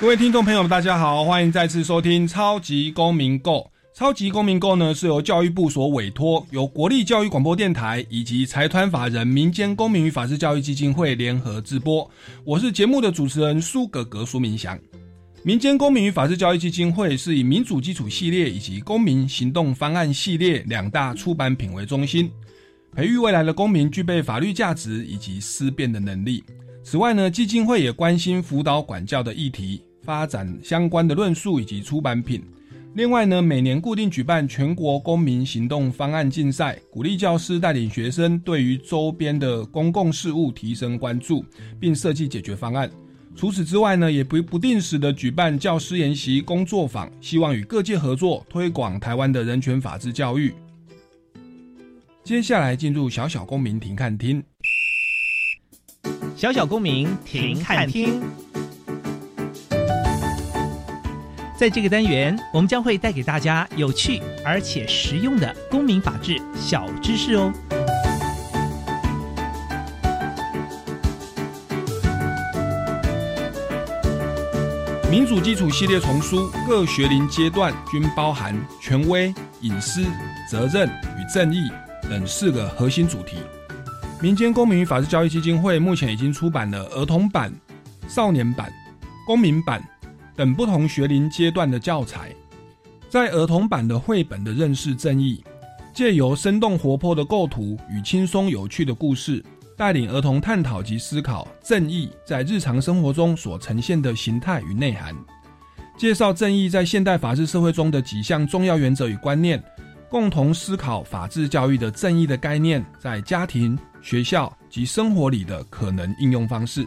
各位听众朋友们，大家好，欢迎再次收听《超级公民 Go》。超级公民 Go 呢是由教育部所委托，由国立教育广播电台以及财团法人民间公民与法治教育基金会联合直播。我是节目的主持人苏格格苏明祥。民间公民与法治教育基金会是以民主基础系列以及公民行动方案系列两大出版品为中心，培育未来的公民具备法律价值以及思辨的能力。此外呢，基金会也关心辅导管教的议题。发展相关的论述以及出版品。另外呢，每年固定举办全国公民行动方案竞赛，鼓励教师带领学生对于周边的公共事务提升关注，并设计解决方案。除此之外呢，也不不定时的举办教师研习工作坊，希望与各界合作推广台湾的人权法治教育。接下来进入小小公民庭看厅，小小公民庭看厅。在这个单元，我们将会带给大家有趣而且实用的公民法治小知识哦。民主基础系列丛书，各学龄阶段均包含权威、隐私、责任与正义等四个核心主题。民间公民与法治教育基金会目前已经出版了儿童版、少年版、公民版。等不同学龄阶段的教材，在儿童版的绘本的认识正义，借由生动活泼的构图与轻松有趣的故事，带领儿童探讨及思考正义在日常生活中所呈现的形态与内涵，介绍正义在现代法治社会中的几项重要原则与观念，共同思考法治教育的正义的概念在家庭、学校及生活里的可能应用方式。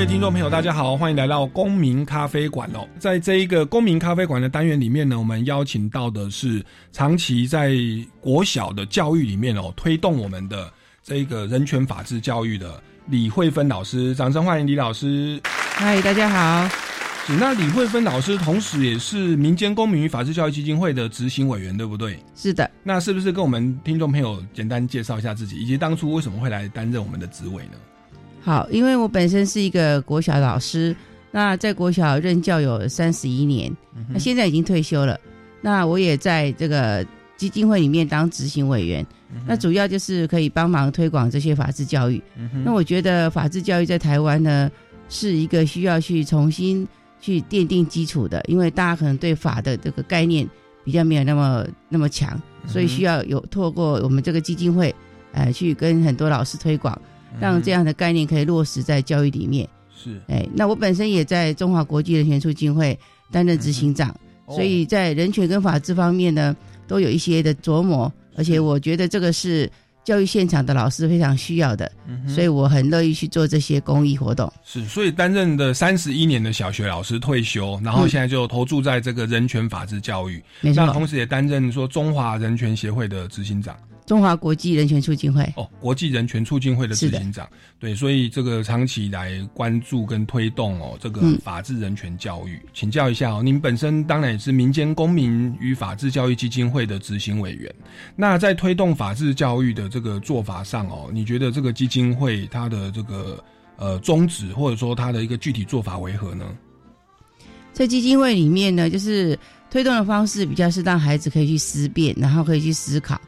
位听众朋友，大家好，欢迎来到公民咖啡馆哦。在这一个公民咖啡馆的单元里面呢，我们邀请到的是长期在国小的教育里面哦，推动我们的这一个人权法治教育的李慧芬老师，掌声欢迎李老师。嗨，大家好。那李慧芬老师同时也是民间公民与法治教育基金会的执行委员，对不对？是的。那是不是跟我们听众朋友简单介绍一下自己，以及当初为什么会来担任我们的职位呢？好，因为我本身是一个国小老师，那在国小任教有三十一年，那现在已经退休了。那我也在这个基金会里面当执行委员，那主要就是可以帮忙推广这些法治教育。那我觉得法治教育在台湾呢，是一个需要去重新去奠定基础的，因为大家可能对法的这个概念比较没有那么那么强，所以需要有透过我们这个基金会，呃，去跟很多老师推广。让这样的概念可以落实在教育里面。是，哎，那我本身也在中华国际人权促进会担任执行长，所以在人权跟法治方面呢，都有一些的琢磨。而且我觉得这个是教育现场的老师非常需要的，所以我很乐意去做这些公益活动。是，所以担任的三十一年的小学老师退休，然后现在就投注在这个人权法治教育。没错，同时也担任说中华人权协会的执行长。中华国际人权促进会。哦，国际人权促进会的执行长，对，所以这个长期来关注跟推动哦，这个法治人权教育，请教一下哦，您本身当然也是民间公民与法治教育基金会的执行委员，那在推动法治教育的这个做法上哦，你觉得这个基金会它的这个呃宗旨或者说它的一个具体做法为何呢？在基金会里面呢，就是推动的方式比较是让孩子可以去思辨，然后可以去思考。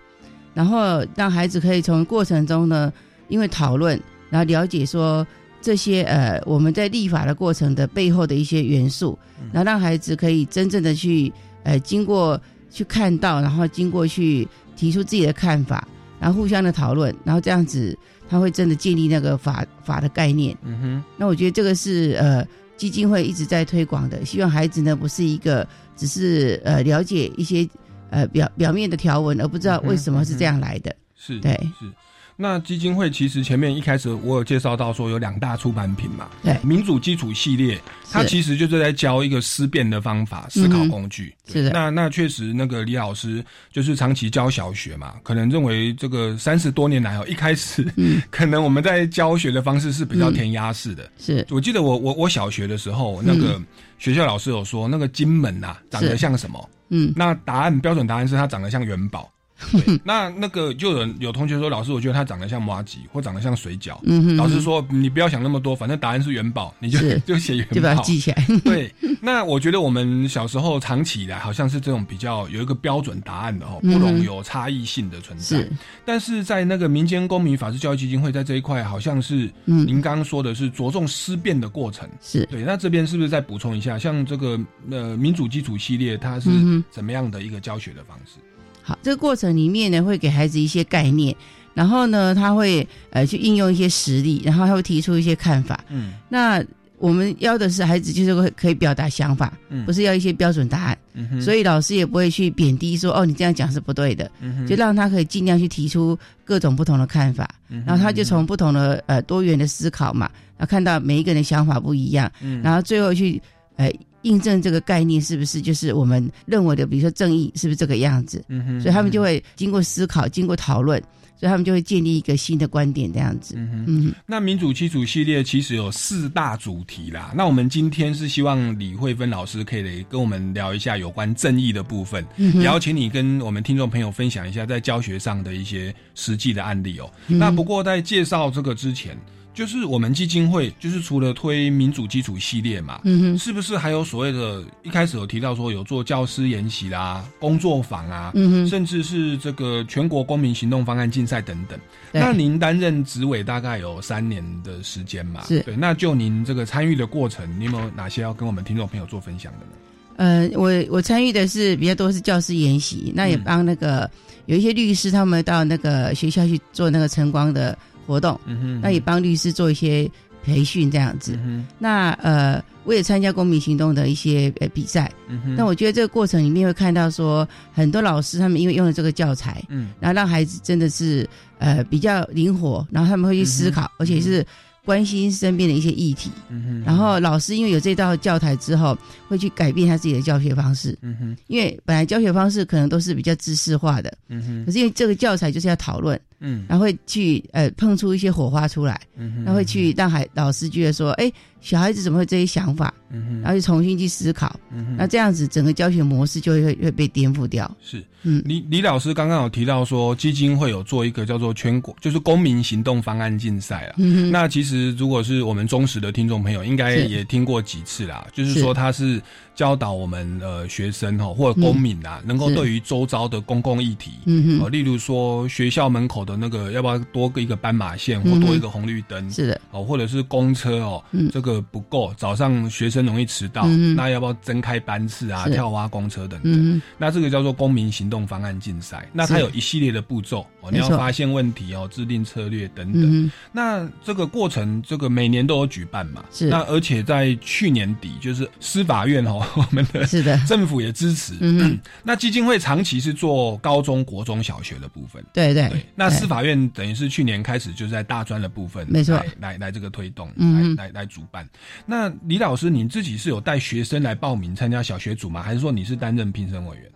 然后让孩子可以从过程中呢，因为讨论，然后了解说这些呃我们在立法的过程的背后的一些元素，然后让孩子可以真正的去呃经过去看到，然后经过去提出自己的看法，然后互相的讨论，然后这样子他会真的建立那个法法的概念。嗯哼，那我觉得这个是呃基金会一直在推广的，希望孩子呢不是一个只是呃了解一些呃表表面的条文，而不知道为什么是这样来的。是，对是。那基金会其实前面一开始我有介绍到说有两大出版品嘛，对民主基础系列，它其实就是在教一个思辨的方法、思考工具。是的那那确实那个李老师就是长期教小学嘛，可能认为这个三十多年来哦，一开始、嗯 可能我们在教学的方式是比较填鸭式的。是我记得我我我小学的时候，那个学校老师有说，那个金门呐、长得像什么？嗯那答案标准答案是它长得像元宝。对，那那个就有有同学说，老师，我觉得他长得像麻吉，或长得像水饺。嗯哼，老师说，你不要想那么多，反正答案是元宝，你就就写元就把它宝。记起来。对，那我觉得我们小时候长期以来好像是这种比较有一个标准答案的哦，嗯不容有差异性的存在。是但是在那个民间公民法治教育基金会在这一块，好像是嗯您刚刚说的是着重思辨的过程。是对，那这边是不是再补充一下，像这个呃民主基础系列，它是怎么样的一个教学的方式？好，这个过程里面呢，会给孩子一些概念，然后呢，他会呃去应用一些实例，然后他会提出一些看法。嗯。那我们要的是孩子就是会可以表达想法，嗯。不是要一些标准答案。嗯哼，所以老师也不会去贬低说哦，你这样讲是不对的，嗯哼。就让他可以尽量去提出各种不同的看法，嗯然后他就从不同的呃多元的思考嘛，然后看到每一个人的想法不一样，嗯。然后最后去呃印证这个概念是不是就是我们认为的，比如说正义是不是这个样子，嗯哼所以他们就会经过思考，经过讨论，所以他们就会建立一个新的观点这样子。嗯哼。嗯，那民主基础系列其实有四大主题啦。那我们今天是希望李慧芬老师可以来跟我们聊一下有关正义的部分，也邀请你跟我们听众朋友分享一下在教学上的一些实际的案例哦。嗯那不过在介绍这个之前，就是我们基金会就是除了推民主基础系列嘛，嗯哼，是不是还有所谓的？一开始有提到说有做教师研习啦、工作坊啊，嗯哼，甚至是这个全国公民行动方案竞赛等等。那您担任执委大概有三年的时间嘛？是对。那就您这个参与的过程，你有没有哪些要跟我们听众朋友做分享的呢？呃，我我参与的是比较多是教师研习，那也嗯帮那个、有一些律师他们到那个学校去做那个晨光的活动，嗯哼那也帮律师做一些培训这样子。嗯那呃，我也参加公民行动的一些呃比赛。嗯哼，那我觉得这个过程里面会看到说，很多老师他们因为用了这个教材，嗯。然后让孩子真的是呃比较灵活，然后他们会去思考，而且是关心身边的一些议题。嗯哼，然后老师因为有这道教材之后，会去改变他自己的教学方式。嗯哼，因为本来教学方式可能都是比较知识化的，嗯哼，可是因为这个教材就是要讨论，嗯。然后会去呃碰出一些火花出来，嗯哼，那会去让孩老师觉得说，哎，小孩子怎么会这些想法，嗯哼，然后就重新去思考，嗯哼，那这样子整个教学模式就会会被颠覆掉。是。嗯。李李老师刚刚有提到说，基金会有做一个叫做全国就是公民行动方案竞赛啊。嗯哼，那其实如果是我们忠实的听众朋友，应该也听过几次啦。就是是。说，他是教导我们呃学生哦或者公民啊，能够对于周遭的公共议题，哦，嗯哼，例如说学校门口的那个要不要多一个斑马线或多一个红绿灯，是的，哦，或者是公车哦，嗯。这个不够，早上学生容易迟到，嗯那要不要增开班次啊，跳蛙公车等等？嗯，那这个叫做公民行动方案竞赛，那它有一系列的步骤哦，你要发现问题哦，制定策略等等。嗯，那这个过程，这个每年都有举办嘛？是那而且在去年底，就是司法院哦，我们的是的，政府也支持。那基金会长期是做高中国中小学的部分。对对对，那司法院等于是去年开始就是在大专的部分，没错来来来这个推动，嗯来来来主办。那李老师，你自己是有带学生来报名参加小学组吗？还是说你是担任评审委员？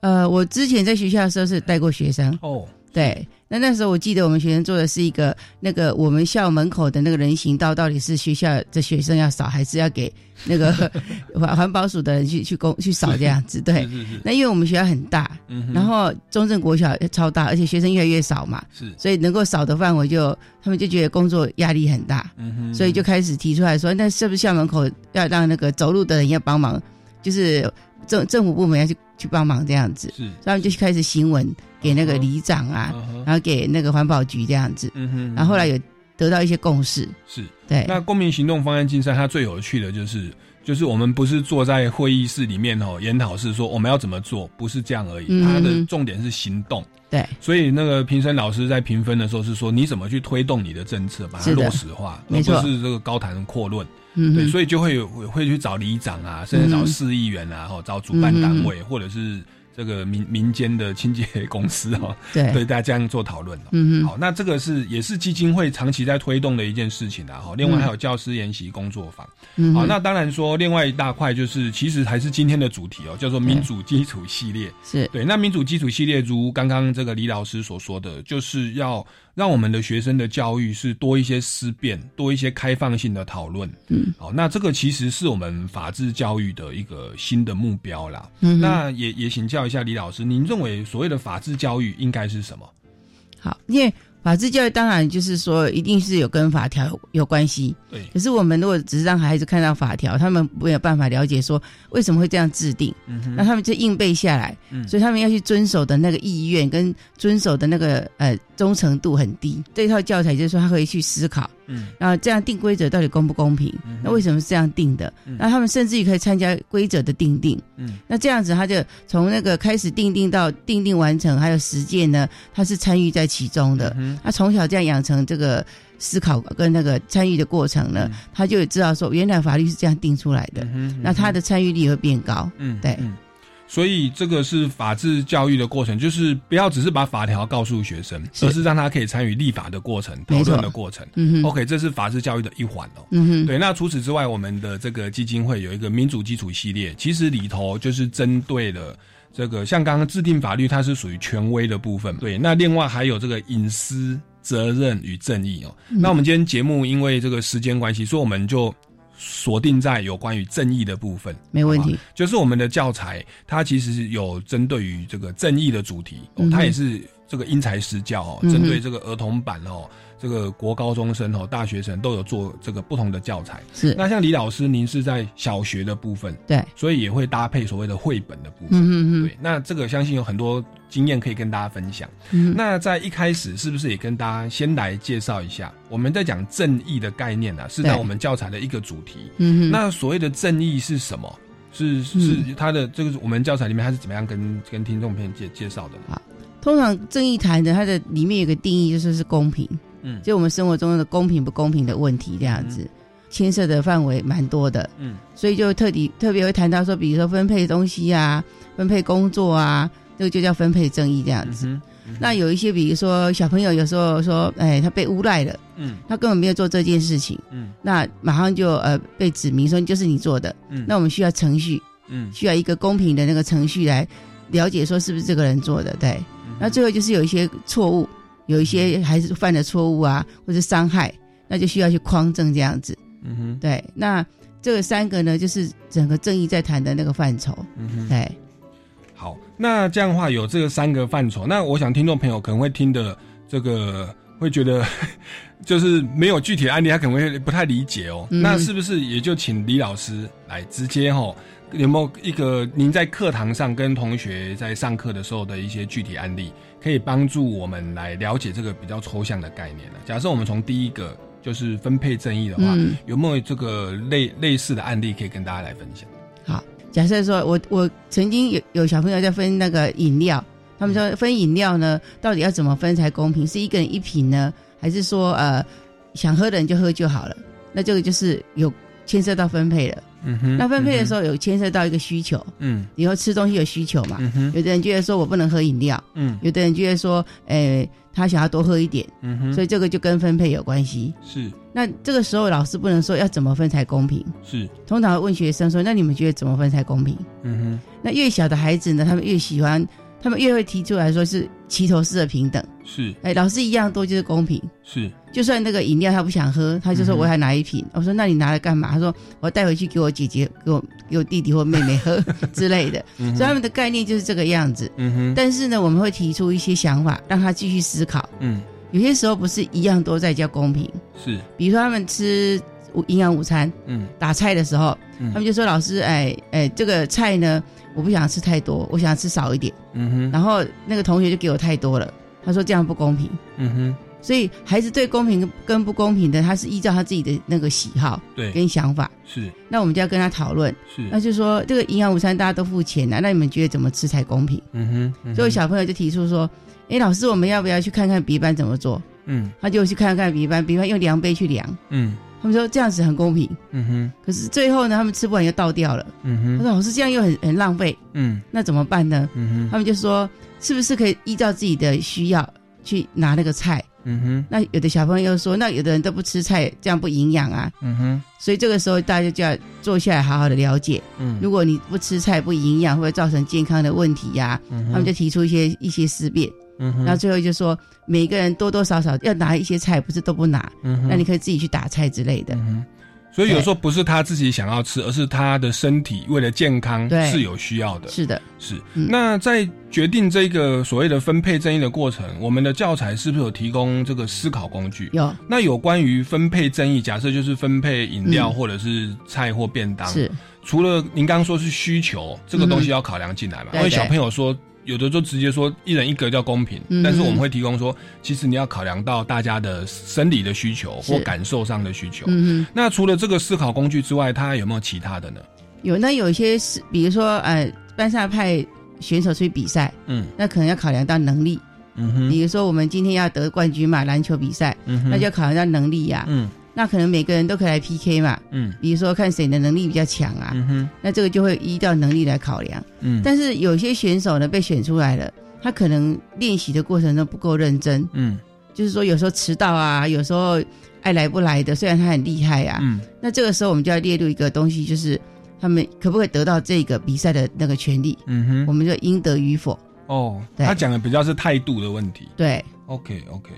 呃，我之前在学校的时候是带过学生，哦，对，那那时候我记得我们学生做的是一个那个我们校门口的那个人行道，到底是学校的学生要扫，还是要给那个 环环保署的人去去公去扫这样子？对。是，是是，那因为我们学校很大，嗯然后中正国小超大，而且学生越来越少嘛，是，所以能够扫的范围就他们就觉得工作压力很大，所以就开始提出来说，那是不是校门口要让那个走路的人要帮忙，就是政政府部门要去去帮忙这样子，是，所以他们就开始新闻给那个里长啊，嗯然后给那个环保局这样子，嗯哼，然后后来有得到一些共识，是。对，那公民行动方案竞赛，它最有趣的就是就是我们不是坐在会议室里面哦，研讨室说我们要怎么做，不是这样而已。嗯。它的重点是行动。对，所以那个评审老师在评分的时候是说，你怎么去推动你的政策，把它落实化，而不是这个高谈阔论。对，嗯对，所以就会有会去找里长啊，甚至找嗯市议员啊，或找主办单位，或者是这个民民间的清洁公司哦，对，对，大家这样做讨论哦。嗯嗯，好，那这个是也是基金会长期在推动的一件事情啊。哈，另外还有教师研习工作坊。好，那当然说另外一大块就是，其实还是今天的主题哦，叫做民主基础系列。是，对，那民主基础系列，如刚刚这个李老师所说的，就是要让我们的学生的教育是多一些思辨，多一些开放性的讨论。嗯，好，那这个其实是我们法治教育的一个新的目标啦。嗯，那也也请教一下李老师，您认为所谓的法治教育应该是什么？好，因为法治教育当然就是说一定是有跟法条有有关系，对，可是我们如果只是让孩子看到法条，他们没有办法了解说为什么会这样制定，嗯哼，那他们就硬背下来，嗯。所以他们要去遵守的那个意愿跟遵守的那个呃忠诚度很低。这套教材就是说他可以去思考，嗯然后这样定规则到底公不公平？嗯那为什么是这样定的？嗯那他们甚至于可以参加规则的定定。嗯那这样子，他就从那个开始定定到定定完成，还有实践呢，他是参与在其中的。嗯他从小这样养成这个思考跟那个参与的过程呢，嗯他就知道说，原来法律是这样定出来的，嗯那他的参与力也会变高。嗯对嗯。所以这个是法治教育的过程，就是不要只是把法条告诉学生，是而是让他可以参与立法的过程、讨论的过程。嗯哼，OK，这是法治教育的一环哦。嗯哼，对，那除此之外，我们的这个基金会有一个民主基础系列，其实里头就是针对了这个，像刚刚制定法律，它是属于权威的部分。对，那另外还有这个隐私、责任与正义哦。嗯那我们今天节目因为这个时间关系，所以我们就锁定在有关于正义的部分。没问题。就是我们的教材，它其实有针对于这个正义的主题，它也是这个因材施教哦，针对这个儿童版哦，这个国高中生哦、大学生都有做这个不同的教材。是，那像李老师，您是在小学的部分，对，所以也会搭配所谓的绘本的部分。嗯嗯嗯，对，那这个相信有很多经验可以跟大家分享。嗯，那在一开始，是不是也跟大家先来介绍一下，我们在讲正义的概念啊，是在我们教材的一个主题。嗯哼，那所谓的正义是什么？是是嗯它的这个我们教材里面它是怎么样跟跟听众朋友介介绍的呢？通常正义谈的它的里面有个定义，就是是公平，嗯。就我们生活中的公平不公平的问题这样子，牵涉的范围蛮多的，嗯。所以就特地特别会谈到说，比如说分配东西啊，分配工作啊，这个就叫分配正义这样子。那有一些，比如说小朋友有时候说，哎，他被诬赖了，嗯他根本没有做这件事情，嗯那马上就呃被指明说就是你做的，嗯那我们需要程序，嗯需要一个公平的那个程序来了解说是不是这个人做的，对。嗯那最后就是有一些错误，有一些还是犯了错误啊，或者伤害，那就需要去匡正这样子。嗯哼对，那这个三个呢，就是整个正义在谈的那个范畴。嗯哼。对，好，那这样的话有这个三个范畴，那我想听众朋友可能会听的这个会觉得 就是没有具体的案例，他可能会不太理解哦。嗯那是不是也就请李老师来直接哈、有没有一个您在课堂上跟同学在上课的时候的一些具体案例，可以帮助我们来了解这个比较抽象的概念呢？假设我们从第一个就是分配正义的话，嗯，有没有这个类类似的案例可以跟大家来分享？好。假设说我我曾经有有小朋友在分那个饮料，他们说分饮料呢，到底要怎么分才公平？是一个人一瓶呢，还是说呃想喝的人就喝就好了？那这个就是有牵涉到分配了。嗯哼那分配的时候，有牵涉到一个需求，嗯以后吃东西有需求嘛？嗯哼有的人觉得说我不能喝饮料，嗯有的人觉得说，诶、他想要多喝一点，嗯哼，所以这个就跟分配有关系。是那这个时候老师不能说要怎么分才公平，是，通常会问学生说，那你们觉得怎么分才公平？嗯哼那越小的孩子呢，他们越喜欢，他们越会提出来说是齐头式的平等。是哎，老师一样多就是公平。是，就算那个饮料他不想喝，他就说我要拿一瓶。我说那你拿来干嘛？他说我带回去给我姐姐、给我给我弟弟或妹妹喝 之类的。嗯所以他们的概念就是这个样子。嗯哼，但是呢，我们会提出一些想法，让他继续思考。嗯有些时候不是一样都在叫公平，是，比如说他们吃午营养午餐嗯打菜的时候，嗯他们就说老师，哎哎，这个菜呢，我不想吃太多，我想吃少一点。嗯哼，然后那个同学就给我太多了，他说这样不公平。嗯哼，所以孩子对公平跟不公平的，他是依照他自己的那个喜好对，跟想法。是那我们就要跟他讨论，是，那就说这个营养午餐大家都付钱啊，那你们觉得怎么吃才公平？嗯哼，嗯所以小朋友就提出说：“哎，老师，我们要不要去看看别班怎么做嗯？”他就去看看别班，别班用量杯去量，嗯他们说这样子很公平。嗯哼可是最后呢，他们吃不完又倒掉了。嗯哼他说：“老师，这样又很很浪费，嗯那怎么办呢？”嗯哼他们就说：“是不是可以依照自己的需要去拿那个菜？”嗯哼。那有的小朋友说：“那有的人都不吃菜，这样不营养啊。嗯哼”所以这个时候大家就要坐下来好好的了解，嗯。如果你不吃菜不营养，会造成健康的问题呀、嗯他们就提出一些一些思辨，嗯哼。然后最后就说每个人多多少少要拿一些菜，不是都不拿，嗯哼。那你可以自己去打菜之类的。嗯哼，所以有时候不是他自己想要吃，而是他的身体为了健康是有需要的。是的，是，嗯那在决定这个所谓的分配正义的过程，我们的教材是不是有提供这个思考工具？有那有关于分配正义，假设就是分配饮料嗯或者是菜或便当，是除了您刚刚说是需求这个东西要考量进来嘛？因为小朋友说。有的就直接说一人一格叫公平，嗯但是我们会提供说，其实你要考量到大家的生理的需求或感受上的需求。嗯哼，那除了这个思考工具之外，它有没有其他的呢？有那有一些是，比如说呃，班上派选手出去比赛，嗯。那可能要考量到能力，嗯哼，比如说我们今天要得冠军嘛，篮球比赛，嗯哼。那就要考量到能力呀、嗯那可能每个人都可以来 PK 嘛，嗯。比如说看谁的能力比较强啊，嗯哼。那这个就会依照能力来考量。嗯，但是有些选手呢被选出来了，他可能练习的过程中不够认真，嗯。就是说有时候迟到啊，有时候爱来不来的，虽然他很厉害啊，嗯。那这个时候我们就要列入一个东西，就是他们可不可以得到这个比赛的那个权利，嗯哼，我们就应得与否。哦，对。他讲的比较是态度的问题。对，OK OK，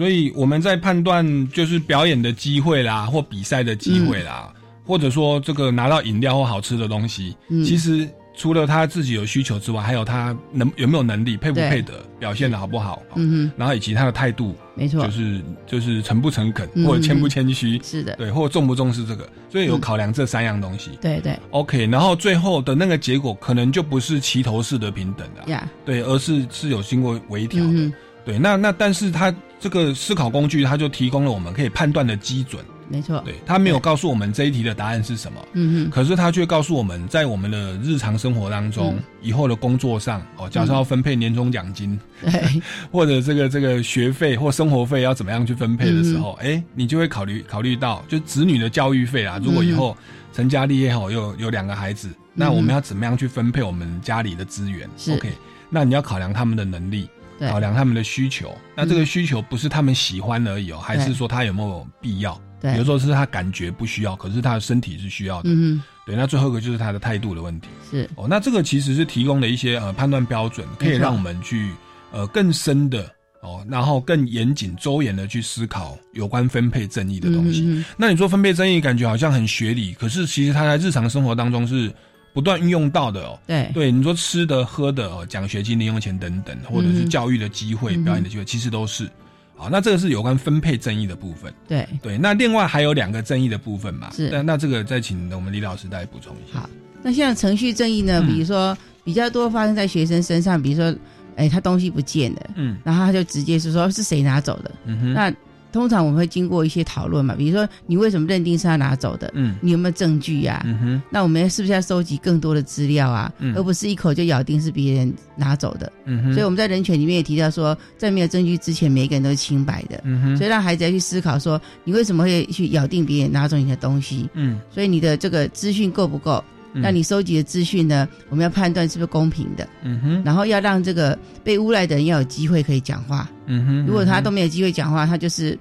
所以我们在判断就是表演的机会啦，或比赛的机会啦，或者说这个拿到饮料或好吃的东西，嗯。其实除了他自己有需求之外，还有他能有没有能力，配不配得，表现的好不好，嗯然后以及他的态度，没错，就是就是诚不诚恳，嗯或者谦不谦虚，是的，对，或者重不重视这个，所以有嗯。考量这三样东西。对对。OK，然后最后的那个结果可能就不是齐头式的平等的，呀，对，而是是有经过微调的。嗯，对，那那但是它这个思考工具，它就提供了我们可以判断的基准。没错，对，它没有告诉我们这一题的答案是什么，嗯哼，可是它却告诉我们在我们的日常生活当中，嗯。以后的工作上，哦，假设要分配年终奖金，对，或者这个这个学费或生活费要怎么样去分配的时候，嗯哎、你就会考虑考虑到，就子女的教育费啊，如果以后成家立业后有有两个孩子，那我们要怎么样去分配我们家里的资源？嗯是？OK，那你要考量他们的能力。对考量他们的需求，那这个需求不是他们喜欢而已哦，还是说他有没有必要？对有时候是他感觉不需要，可是他的身体是需要的。嗯对，那最后一个就是他的态度的问题。是，哦，那这个其实是提供了一些呃判断标准，可以让我们去呃更深的哦，然后更严谨周延的去思考有关分配正义的东西。那你说分配正义，感觉好像很学理，可是其实它在日常生活当中是不断运用到的哦。对，对，你说吃的、喝的、哦，奖学金、零用钱等等，或者是教育的机会、嗯表演的机会，其实都是。好，那这个是有关分配正义的部分。对，对，那另外还有两个正义的部分嘛？是那那这个再请我们李老师再补充一下。好。那像程序正义呢，嗯比如说比较多发生在学生身上，比如说，哎，他东西不见了，嗯然后他就直接是说是谁拿走的。嗯哼，那通常我们会经过一些讨论嘛，比如说你为什么认定是他拿走的？嗯你有没有证据呀、嗯哼那我们是不是要收集更多的资料啊？嗯而不是一口就咬定是别人拿走的。嗯哼，所以我们在人权里面也提到说，在没有证据之前，每一个人都是清白的。嗯哼，所以让孩子要去思考说，你为什么会去咬定别人拿走你的东西？嗯，所以你的这个资讯够不够？嗯那你收集的资讯呢？我们要判断是不是公平的，嗯哼然后要让这个被诬赖的人要有机会可以讲话。嗯哼，如果他都没有机会讲话，他就是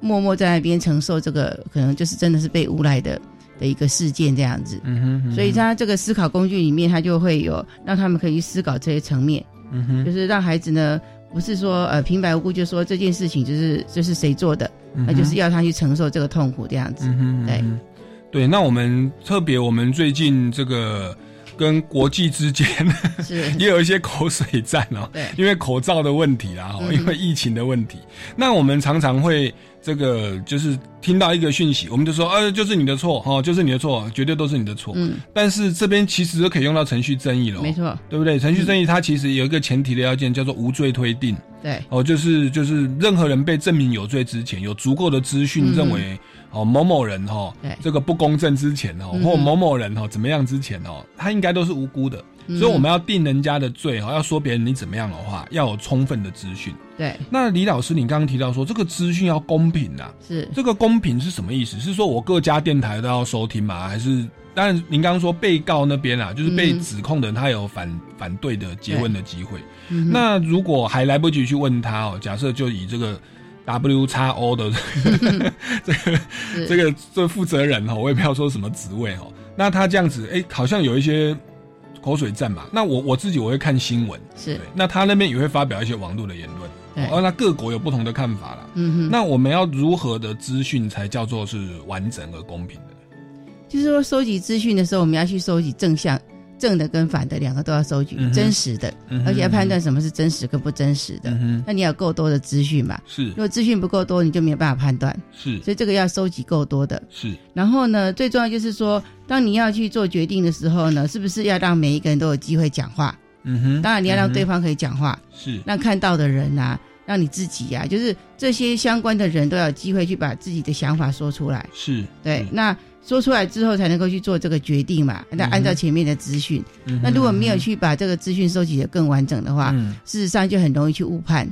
默默在那边承受这个，可能就是真的是被诬赖的的一个事件这样子。嗯哼，嗯哼所以他这个思考工具里面，他就会有让他们可以去思考这些层面，嗯哼，就是让孩子呢，不是说呃平白无故就说这件事情就是就是谁做的，那就是要他去承受这个痛苦这样子。嗯哼，对对。那我们特别，我们最近这个跟国际之间是，也有一些口水战哦，对，因为口罩的问题啦，哦，嗯。因为疫情的问题，那我们常常会这个就是听到一个讯息，我们就说，呃，就是你的错，哦，就是你的错，绝对都是你的错。嗯，但是这边其实都可以用到程序正义了，没，错，对不对？程序正义它其实有一个前提的要件叫做无罪推定。对，哦，就是就是任何人被证明有罪之前，有足够的资讯认为哦某某人哈、对这个不公正之前哦，或某某人哦怎么样之前哦，他应该都是无辜的。嗯所以我们要定人家的罪哦，要说别人你怎么样的话，要有充分的资讯。对那李老师，你刚刚提到说这个资讯要公平啊，是这个公平是什么意思？是说我各家电台都要收听吗？还是当然您刚刚说被告那边啊，就是被嗯指控的人他有反反对的诘问的机会。嗯那如果还来不及去问他哦，假设就以这个 W 叉 O 的 这个这个这负责人哦，我也不要说什么职位哦，那他这样子，哎、好像有一些口水战嘛。那我我自己我会看新闻，是对，那他那边也会发表一些网络的言论，对哦，那各国有不同的看法啦。嗯哼，那我们要如何的资讯才叫做是完整而公平的？就是说收集资讯的时候，我们要去收集正向。正的跟反的两个都要收集，嗯真实的，嗯而且要判断什么是真实跟不真实的。嗯，那你要有够多的资讯嘛？是如果资讯不够多，你就没有办法判断，是所以这个要收集够多的。是，然后呢，最重要就是说，当你要去做决定的时候呢，是不是要让每一个人都有机会讲话？嗯哼，当然，你要让对方可以讲话，是让看到的人呐、让你自己呀、就是这些相关的人都要有机会去把自己的想法说出来。是，对，是那说出来之后才能够去做这个决定嘛。那按照前面的资讯，那如果没有去把这个资讯收集的更完整的话，嗯事实上就很容易去误判。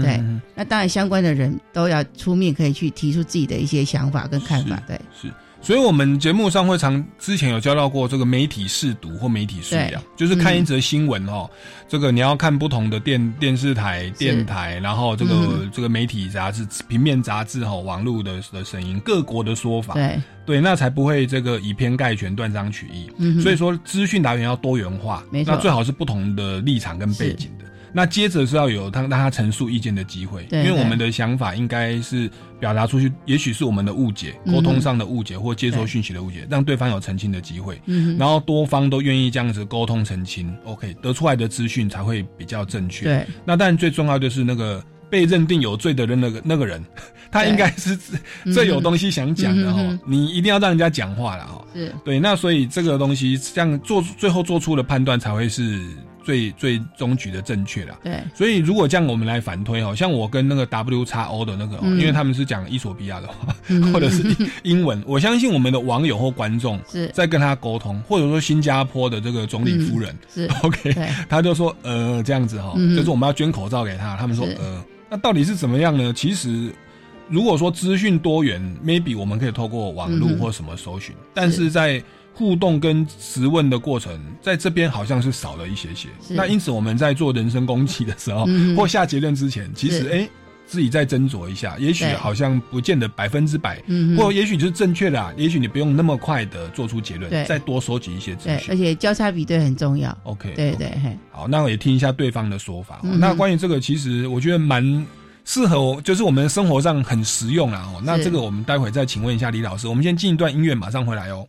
对那当然，相关的人都要出面，可以去提出自己的一些想法跟看法。对，是，所以我们节目上会常之前有教到过这个媒体试读或媒体素养，就是看一则新闻哦，这个你要看不同的电电视台、电台，然后这个、嗯这个媒体杂志、平面杂志哈、网络的的声音，各国的说法，对，对，那才不会这个以偏概全、断章取义。嗯所以说，资讯来源要多元化，没错。那最好是不同的立场跟背景的。那接着是要有他让他陈述意见的机会，因为我们的想法应该是表达出去，也许是我们的误解、沟通上的误解或接收对。讯息的误解，让对方有澄清的机会。嗯，然后多方都愿意这样子沟通澄清，OK，得出来的资讯才会比较正确。对，那当然最重要就是那个被认定有罪的人，那个那个人，他应该是最最有东西想讲的哈、嗯哼。你一定要让人家讲话了哈。是，对，那所以这个东西这样做，最后做出的判断才会是最最终局的正确的。对，所以如果这样我们来反推哦，像我跟那个 W 叉 O 的那个、因为他们是讲伊索比亚的话，嗯。或者是英文，我相信我们的网友或观众是。在跟他沟通，或者说新加坡的这个总理夫人、是，，OK，他就说呃这样子哈、嗯就是我们要捐口罩给他，他们说呃，那到底是怎么样呢？其实。如果说资讯多元，maybe 我们可以透过网络嗯哼。或什么搜寻，但是在互动跟质问的过程，在这边好像是少了一些些。那因此我们在做人身攻击的时候，嗯或下结论之前，其实是哎、自己再斟酌一下，也许好像不见得百分之百，嗯或也许就是正确的、啊，也许你不用那么快的做出结论，再多收集一些资对，而。且交叉比对很重要。OK，对对，嘿，好，那我也听一下对方的说法、那关于这个，其实我觉得蛮适合我，就是我们生活上很实用啦。哦，那是这个我们待会再请问一下李老师。我们先进一段音乐，马上回来哦。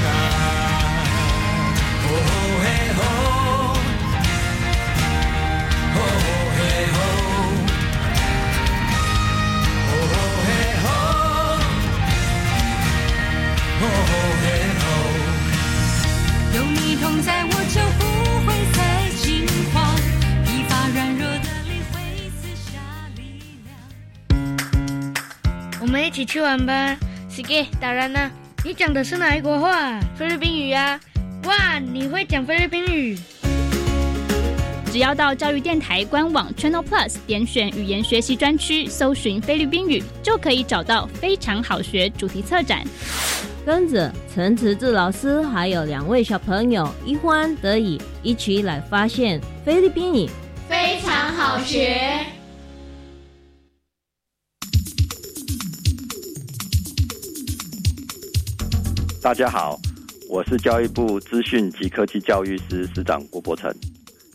现在我就不会太惊慌，一把软弱的会，下力量。我们一起去玩吧，Sige。当然了，你讲的是哪一国话？菲律宾语呀？哇，你会讲菲律宾语？只要到教育电台官网 Channel Plus，点选语言学习专区，搜寻菲律宾语，就可以找到非常好学主题策展。跟着陈慈志老师还有两位小朋友一欢得以一起来发现菲律宾语，非常好学。大家好，我是教育部资讯及科技教育司司长郭伯成。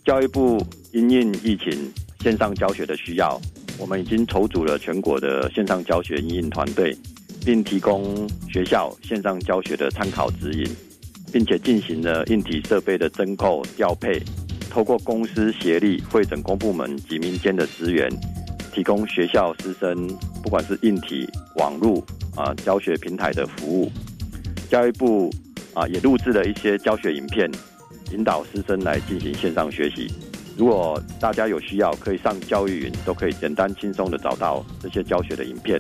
教育部因应疫情线上教学的需要，我们已经筹组了全国的线上教学应应团队，并提供学校线上教学的参考指引，并且进行了硬体设备的增购调配，透过公司协力会诊公部门及民间的资源，提供学校师生不管是硬体、网络啊教学平台的服务。教育部啊也录制了一些教学影片。引导师生来进行线上学习。如果大家有需要，可以上教育云，都可以简单轻松的找到这些教学的影片。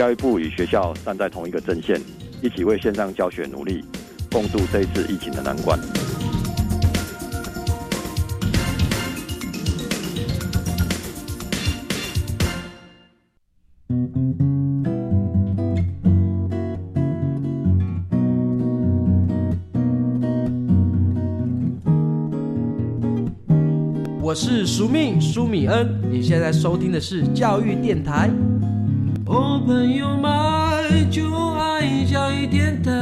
教育部与学校站在同一个阵线，一起为线上教学努力，共度这一次疫情的难关。我是苏命苏米恩，你现在收听的是教育电台。Open your mind，就爱加一点糖。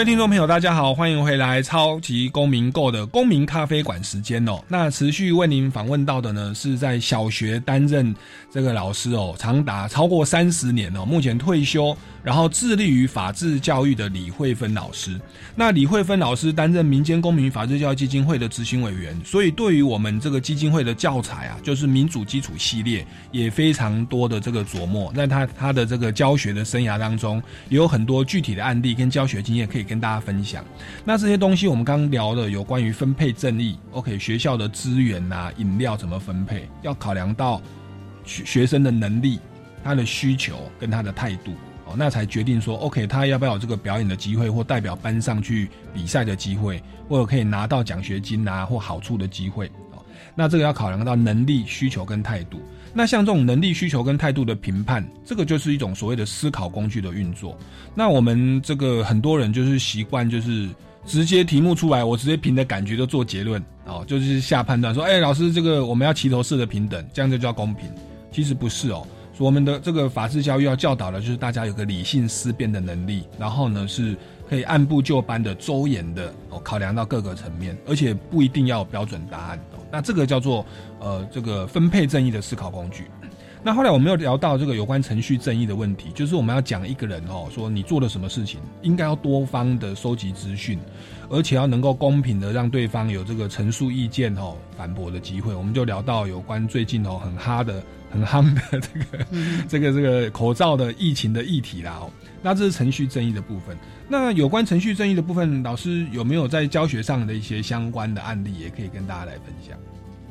各位听众朋友，大家好，欢迎回来《超级公民购》的公民咖啡馆时间哦。那持续为您访问到的呢，是在小学担任这个老师哦，长达超过三十年哦，目前退休。然后致力于法治教育的李慧芬老师，那李慧芬老师担任民间公民法治教育基金会的执行委员，所以对于我们这个基金会的教材啊，就是民主基础系列，也非常多的这个琢磨。在他他的这个教学的生涯当中，也有很多具体的案例跟教学经验可以跟大家分享。那这些东西我们刚刚聊的有关于分配正义，OK，学校的资源呐，饮料怎么分配，要考量到学学生的能力、他的需求跟他的态度。那才决定说，OK，他要不要有这个表演的机会，或代表班上去比赛的机会，或者可以拿到奖学金啊或好处的机会。那这个要考量到能力、需求跟态度。那像这种能力、需求跟态度的评判，这个就是一种所谓的思考工具的运作。那我们这个很多人就是习惯就是直接题目出来，我直接凭着感觉就做结论，哦，就是下判断说，哎，老师这个我们要齐头式的平等，这样就叫公平。其实不是哦。我们的这个法治教育要教导的，就是大家有个理性思辨的能力，然后呢，是可以按部就班的、周延的哦，考量到各个层面，而且不一定要标准答案。那这个叫做呃，这个分配正义的思考工具。那后来我们又聊到这个有关程序正义的问题，就是我们要讲一个人哦，说你做了什么事情，应该要多方的收集资讯，而且要能够公平的让对方有这个陈述意见哦、反驳的机会。我们就聊到有关最近哦很哈的。很夯的这个 这个这个口罩的疫情的议题啦，哦，那这是程序正义的部分。那有关程序正义的部分，老师有没有在教学上的一些相关的案例，也可以跟大家来分享？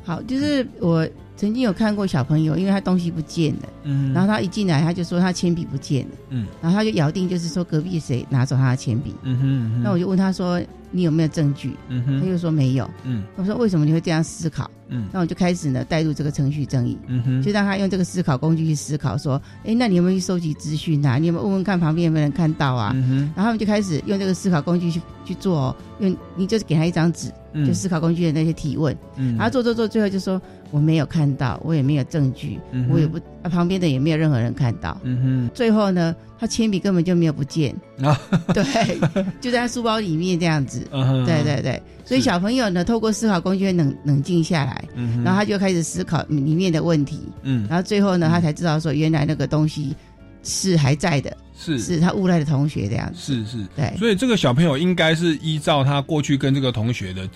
好，就是我曾经有看过小朋友，因为他东西不见了，嗯，然后他一进来他就说他铅笔不见了，嗯，然后他就咬定就是说隔壁谁拿走他的铅笔，嗯哼，那我就问他说。你有没有证据？嗯哼，他就说没有。嗯，我说为什么你会这样思考？嗯，那我就开始呢带入这个程序正义。嗯哼，就让他用这个思考工具去思考，说，哎，那你有没有去收集资讯啊？你有没有问问看旁边有没有人看到啊？嗯哼，然后他们就开始用这个思考工具去去做，用你就是给他一张纸，就思考工具的那些提问。嗯，然后做做做，最后就说我没有看到，我也没有证据，我也不旁边的也没有任何人看到。嗯哼，最后呢？他铅笔根本就没有不见。啊，对，就在他书包里面这样子，对对对，所以小朋友呢，透过思考工具冷冷静下来，嗯然后他就开始思考里面的问题，嗯，然后最后呢，他才知道说原来那个东西是还在的，是。是他诬赖的同学这样子。是是，对。所以这个小朋友应该是依照他过去跟这个同学的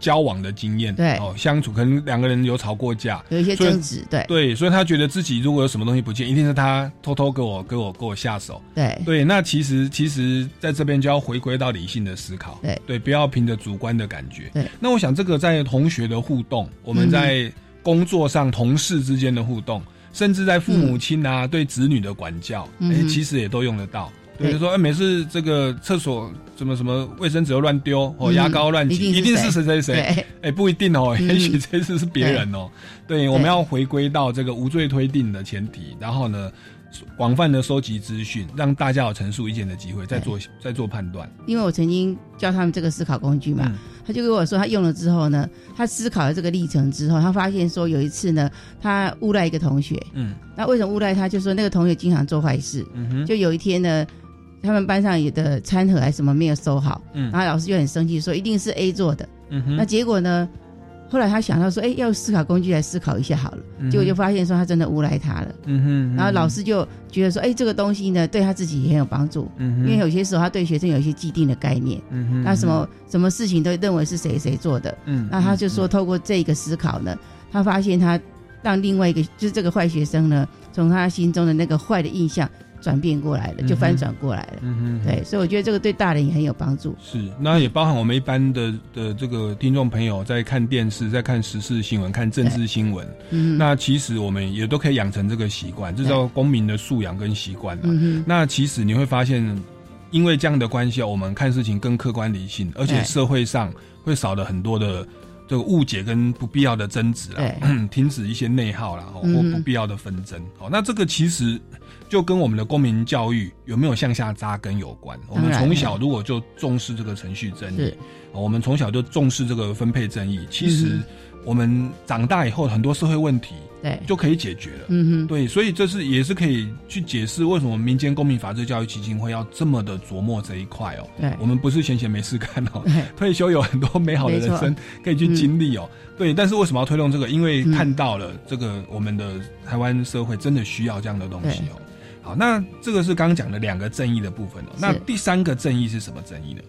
交往的经验，对。哦，相处可能两个人有吵过架，有一些争执，对。对，所以他觉得自己如果有什么东西不见，一定是他偷偷给我给我给我下手。对。对，那其实其实在这边就要回归到理性的思考，对。对，不要凭着主观的感觉。对，那我想这个在同学的互动，我们在工作上同事之间的互动，甚至在父母亲啊、对子女的管教，哎、嗯其实也都用得到。对，对就说哎，每次这个厕所什么什么卫生纸又乱丢，哦，嗯牙膏乱挤，一定是谁？谁？谁？对。哎，不一定哦，嗯。也许这次是别人哦。对，我们要回归到这个无罪推定的前提，然后呢，广泛的收集资讯，让大家有陈述意见的机会，再做再做判断。因为我曾经教他们这个思考工具嘛，嗯他就跟我说，他用了之后呢，他思考了这个历程之后，他发现说有一次呢，他诬赖一个同学，嗯。那为什么诬赖他？就说那个同学经常做坏事，嗯哼，就有一天呢，他们班上有的餐盒还是什么没有收好，嗯。然后老师就很生气，说一定是 A 做的。嗯哼，那结果呢，后来他想到说，哎，要思考工具来思考一下好了，嗯结果就发现说他真的诬赖他了。嗯哼，然后老师就觉得说，哎，这个东西呢，对他自己也很有帮助，嗯哼，因为有些时候他对学生有一些既定的概念，嗯哼，那什么什么事情都认为是谁谁做的，嗯，那他就说，透过这个思考呢，他发现他让另外一个就是这个坏学生呢，从他心中的那个坏的印象转变过来了，就翻转过来了。嗯哼，对，所以我觉得这个对大人也很有帮助。是，那也包含我们一般的的这个听众朋友在看电视、在看时事新闻、看政治新闻，嗯，那其实我们也都可以养成这个习惯，这叫公民的素养跟习惯了。嗯那其实你会发现，因为这样的关系啊，我们看事情更客观理性，而且社会上会少了很多的这个误解跟不必要的争执啊，停止一些内耗啦，或不必要的纷争。哦，那这个其实就跟我们的公民教育有没有向下扎根有关。我们从小如果就重视这个程序正义我们从小就重视这个分配正义，其实嗯我们长大以后很多社会问题对，就可以解决了。嗯哼，对，所以这是也是可以去解释为什么民间公民法治教育基金会要这么的琢磨这一块哦。对我们不是闲闲没事干哦，退休有很多美好的人生可以去经历哦。对，但是为什么要推动这个？因为看到了这个我们的台湾社会真的需要这样的东西哦。好，那这个是刚刚讲的两个正义的部分哦。那第三个正义是什么正义呢？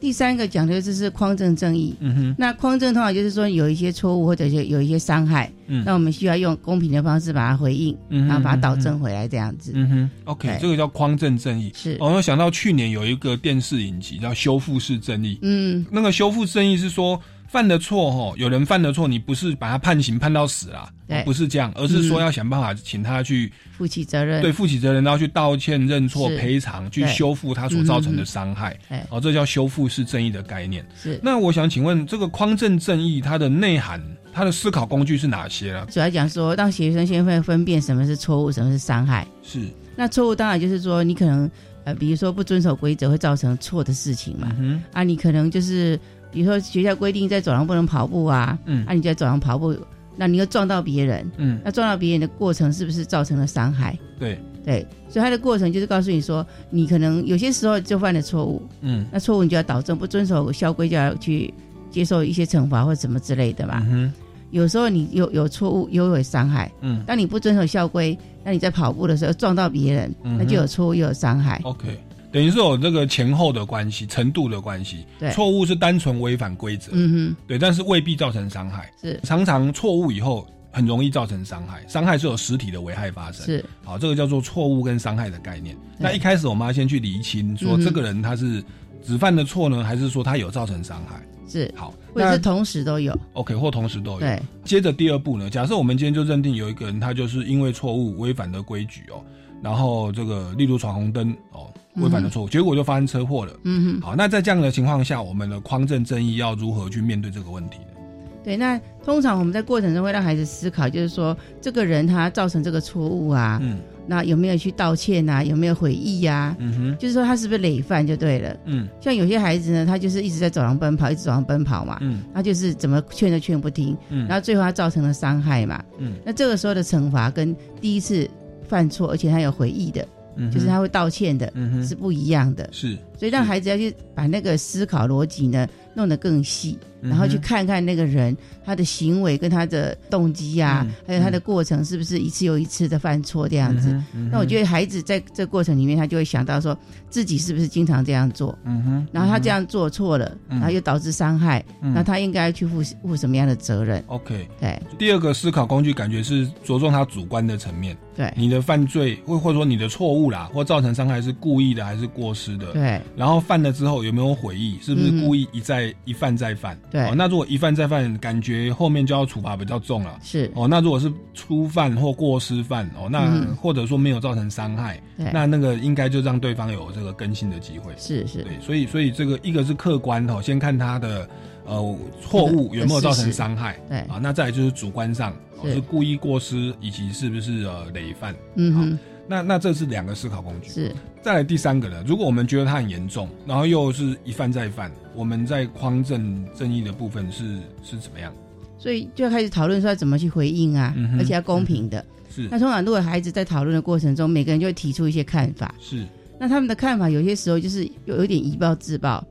第三个讲的就是匡正正义。嗯哼，那匡正通常就是说有一些错误或者是有一些伤害，嗯那我们需要用公平的方式把它回应，然后把它导正回来，这样子。嗯哼，OK，这个叫匡正正义。是哦，我想到去年有一个电视影集叫《修复式正义》。嗯，那个修复正义是说犯的错哈，有人犯的错，你不是把他判刑判到死啦，对哦不是这样，而是说嗯要想办法请他去负起责任。对负起责任，然后去道歉、认错、赔偿，去修复他所造成的伤害。对哦，这叫修复式正义的概念。是那我想请问，这个匡正正义它的内涵、它的思考工具是哪些啊？主要讲说让学生先会分辨什么是错误，什么是伤害。是，那错误当然就是说你可能呃，比如说不遵守规则会造成错的事情嘛。嗯啊，你可能就是比如说学校规定在走廊不能跑步啊，嗯啊，你在走廊跑步，那你又撞到别人，嗯，那撞到别人的过程是不是造成了伤害？对，对，所以它的过程就是告诉你说，你可能有些时候就犯了错误，嗯那错误你就要导正，不遵守校规就要去接受一些惩罚或什么之类的嘛。嗯有时候你有有错误，又有伤害。嗯当你不遵守校规，那你在跑步的时候撞到别人，嗯那就有错误又有伤害。，OK。等于是有这个前后的关系、程度的关系。对错误是单纯违反规则，嗯对，但是未必造成伤害。是常常错误以后很容易造成伤害，伤害是有实体的危害发生。是，好，这个叫做错误跟伤害的概念。对那一开始我们要先去厘清，说这个人他是只犯的错呢，还是说他有造成伤害？是，好，那或者是同时都有。OK 或同时都有。对，接着第二步呢，假设我们今天就认定有一个人他就是因为错误违反了规矩哦，然后这个例如闯红灯哦，违反了错误，结果就发生车祸了。嗯哼，好，那在这样的情况下，我们的匡正正义要如何去面对这个问题呢？对。那通常我们在过程中会让孩子思考，就是说这个人他造成这个错误啊，嗯那有没有去道歉啊？有没有悔意呀、嗯哼就是说他是不是累犯就对了。嗯像有些孩子呢，他就是一直在走廊奔跑，一直走廊奔跑嘛，嗯他就是怎么劝都劝不听，嗯然后最后他造成了伤害嘛。嗯那这个时候的惩罚跟第一次犯错，而且他有回忆的，嗯就是他会道歉的，嗯是不一样的。是。所以让孩子要去把那个思考逻辑呢弄得更细，然后去看看那个人他的行为跟他的动机啊，嗯还有他的过程是不是一次又一次的犯错这样子。那我觉得孩子在这过程里面，他就会想到说自己是不是经常这样做，嗯哼，然后他这样做错了，嗯然后又导致伤害，嗯那他应该去负负什么样的责任？OK，对第二个思考工具感觉是着重他主观的层面，对你的犯罪或或者说你的错误啦，或造成伤害是故意的还是过失的？对，然后犯了之后有没有悔意？是不是嗯故意一再一犯再犯？对。哦，那如果一犯再犯，感觉后面就要处罚比较重了。是。哦，那如果是初犯或过失犯哦，那、嗯。或者说没有造成伤害对，那那个应该就让对方有这个更新的机会。是是，对，所以所以这个一个是客观哦，先看他的呃错误有没有造成伤害，对。啊，那再来就是主观上、哦、是。是故意过失以及是不是呃累犯，嗯哼，那那这是两个思考工具。是再来第三个呢，如果我们觉得它很严重，然后又是一犯再犯，我们在匡正正义的部分是是怎么样？所以就要开始讨论说要怎么去回应啊，嗯而且要公平的。是那通常如果孩子在讨论的过程中，每个人就会提出一些看法，是那他们的看法有些时候就是有有点以暴制暴。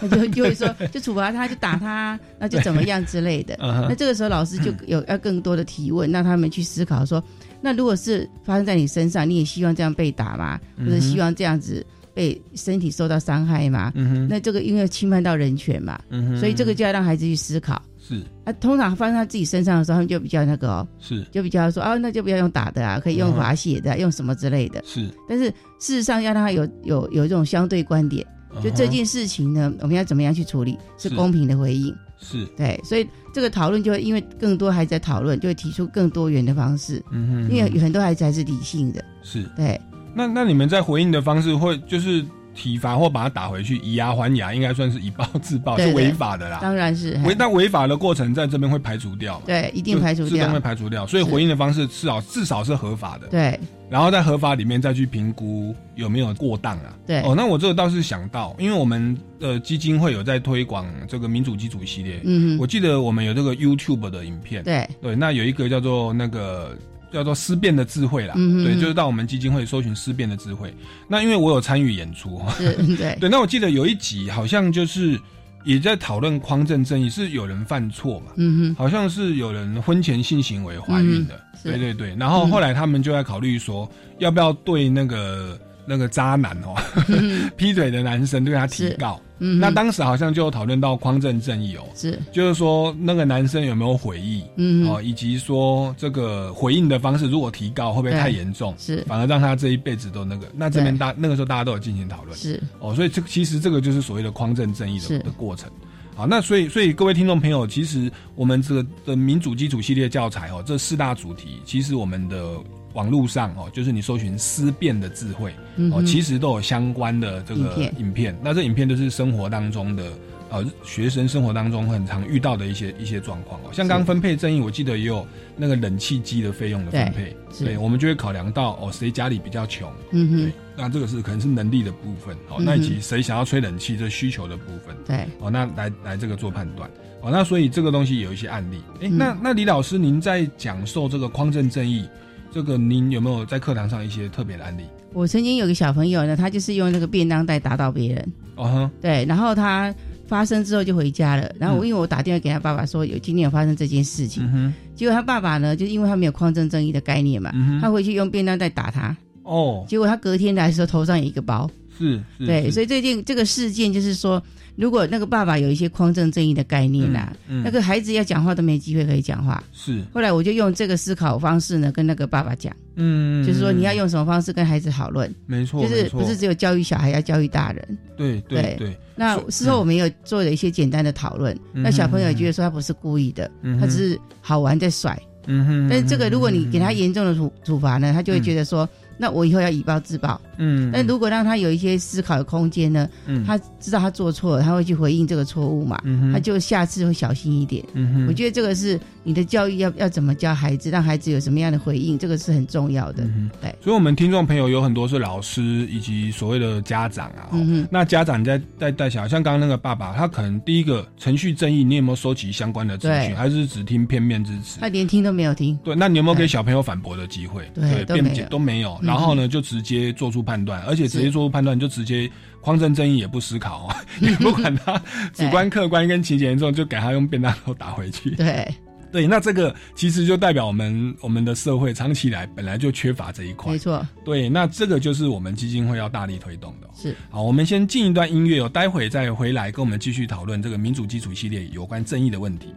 那就就会说，就处罚他，就打他，那就怎么样之类的。那这个时候老师就 有要更多的提问，让他们去思考说，那如果是发生在你身上，你也希望这样被打吗？或者希望这样子被身体受到伤害吗？嗯哼那这个因为侵犯到人权嘛，嗯哼所以这个就要让孩子去思考。是啊，通常发生在自己身上的时候，他们就比较那个哦，是就比较说啊，那就不要用打的啊，可以用罚写的啊、用什么之类的。是，但是事实上要让他有有有这种相对观点，就这件事情呢，我们要怎么样去处理，是是公平的回应。是对，所以这个讨论就会因为更多孩子在讨论，就会提出更多元的方式。嗯哼因为有很多孩子还是理性的，是对。那那你们在回应的方式会就是体罚或把他打回去，以牙还牙，应该算是以暴制暴，是违法的啦。当然是违但违法的过程在这边会排除掉嘛？对，一定排除掉就自动会。排除掉，所以回应的方式至少至少是合法的。对，然后在合法里面再去评估有没有过当啊。对哦，那我这个倒是想到，因为我们的基金会有在推广这个民主基础系列，嗯哼我记得我们有这个 YouTube 的影片，对对，那有一个叫做那个。叫做思辨的智慧啦，嗯对，就是到我们基金会搜寻思辨的智慧。那因为我有参与演出，对。对，那我记得有一集好像就是也在讨论匡正正义，是有人犯错嘛，嗯哼，好像是有人婚前性行为怀孕的，嗯对对对。然后后来他们就在考虑说，要不要对那个那个渣男哦，劈腿的男生对他提告。嗯那当时好像就有讨论到匡正正义哦，是，就是说那个男生有没有悔意，嗯哼。哦，以及说这个回应的方式如果提告会不会太严重，是。反而让他这一辈子都那个。那这边大那个时候大家都有进行讨论，是。哦，所以这其实这个就是所谓的匡正正义的的过程。好，那所以所以各位听众朋友，其实我们这个的民主基础系列教材哦，这四大主题，其实我们的网络上哦，就是你搜寻思辨的智慧哦，嗯其实都有相关的这个影片。那这影片都是生活当中的呃学生生活当中很常遇到的一些一些状况哦，像刚刚分配正义，我记得也有那个冷气机的费用的分配，是。对，我们就会考量到哦谁家里比较穷，嗯哼，那这个是可能是能力的部分，哦，那以及谁想要吹冷气这需求的部分，对，哦，那来来这个做判断，哦，那所以这个东西有一些案例，哎、嗯。那那李老师您在讲授这个匡正正义，这个您有没有在课堂上一些特别的案例？我曾经有个小朋友呢，他就是用那个便当袋打倒别人，哦哼，对，然后他发生之后就回家了，然后我因为我打电话给他爸爸说有今天有发生这件事情，嗯哼，结果他爸爸呢，就因为他没有匡正正义的概念嘛，嗯他回去用便当袋打他，哦，结果他隔天来的时候头上有一个包，是是，对，是。所以最近这个事件就是说，如果那个爸爸有一些匡正正义的概念啦、嗯嗯。那个孩子要讲话都没机会可以讲话。是，后来我就用这个思考方式呢，跟那个爸爸讲，嗯，就是说你要用什么方式跟孩子讨论，没错，就是不是只有教育小孩，要教育大人。对对对，那事后我们有做了一些简单的讨论，嗯。那小朋友也觉得说他不是故意的，嗯他只是好玩在甩。嗯哼，但是这个如果你给他严重的处处罚呢，他就会觉得说，那我以后要以暴制暴。嗯，但如果让他有一些思考的空间呢，嗯他知道他做错了，他会去回应这个错误嘛，嗯他就下次会小心一点。嗯哼我觉得这个是你的教育要要怎么教孩子，让孩子有什么样的回应，这个是很重要的。对，所以，我们听众朋友有很多是老师以及所谓的家长啊。嗯哼那家长在在带小孩，像刚刚那个爸爸，他可能第一个程序正义，你有没有收集相关的资对讯，还是只听片面之词？他连听都没有听。对，那你有没有给小朋友反驳的机会？对都没有辩解都没有。嗯然后呢就直接做出判断，而且直接做出判断就直接匡正正义也不思考哦，也不管他主观客观跟情节严重，就给他用便当头打回去。对对，那这个其实就代表我们我们的社会长期以来本来就缺乏这一块。没错，对，那这个就是我们基金会要大力推动的。是好，我们先进一段音乐哦，待会再回来跟我们继续讨论这个民主基础系列有关正义的问题。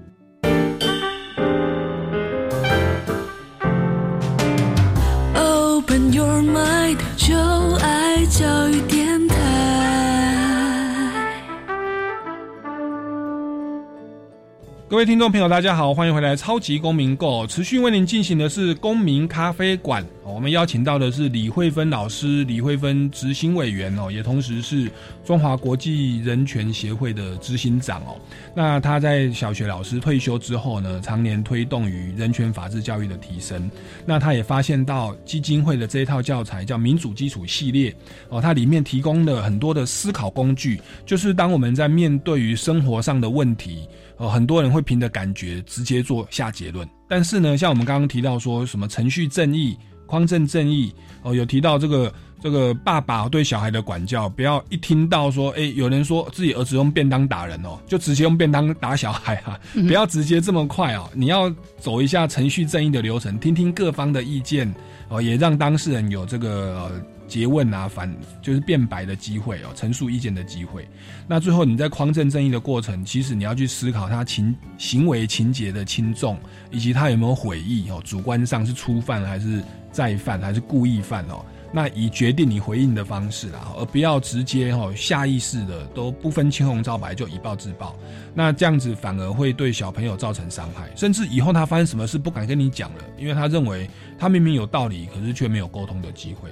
就爱教育电台。各位听众朋友，大家好，欢迎回来《超级公民购》，持续为您进行的是公民咖啡馆。我们邀请到的是李慧芬老师，李慧芬执行委员哦，也同时是中华国际人权协会的执行长哦。那他在小学老师退休之后呢，常年推动于人权法治教育的提升。那他也发现到基金会的这一套教材叫民主基础系列哦，它里面提供了很多的思考工具，就是当我们在面对于生活上的问题。呃，很多人会凭着感觉直接做下结论，但是呢，像我们刚刚提到说什么程序正义、匡正正义，哦，有提到这个这个爸爸对小孩的管教，不要一听到说，哎，有人说自己儿子用便当打人哦，就直接用便当打小孩啊，不要直接这么快哦，你要走一下程序正义的流程，听听各方的意见，哦，也让当事人有这个。呃诘问啊，反就是辩白的机会哦，陈述意见的机会。那最后你在匡正正义的过程，其实你要去思考他情行为情节的轻重，以及他有没有悔意哦，主观上是初犯还是再犯还是故意犯哦。那以决定你回应的方式啦，而不要直接哈下意识的都不分青红皂白就以暴制暴，那这样子反而会对小朋友造成伤害，甚至以后他发生什么事不敢跟你讲了，因为他认为他明明有道理，可是却没有沟通的机会。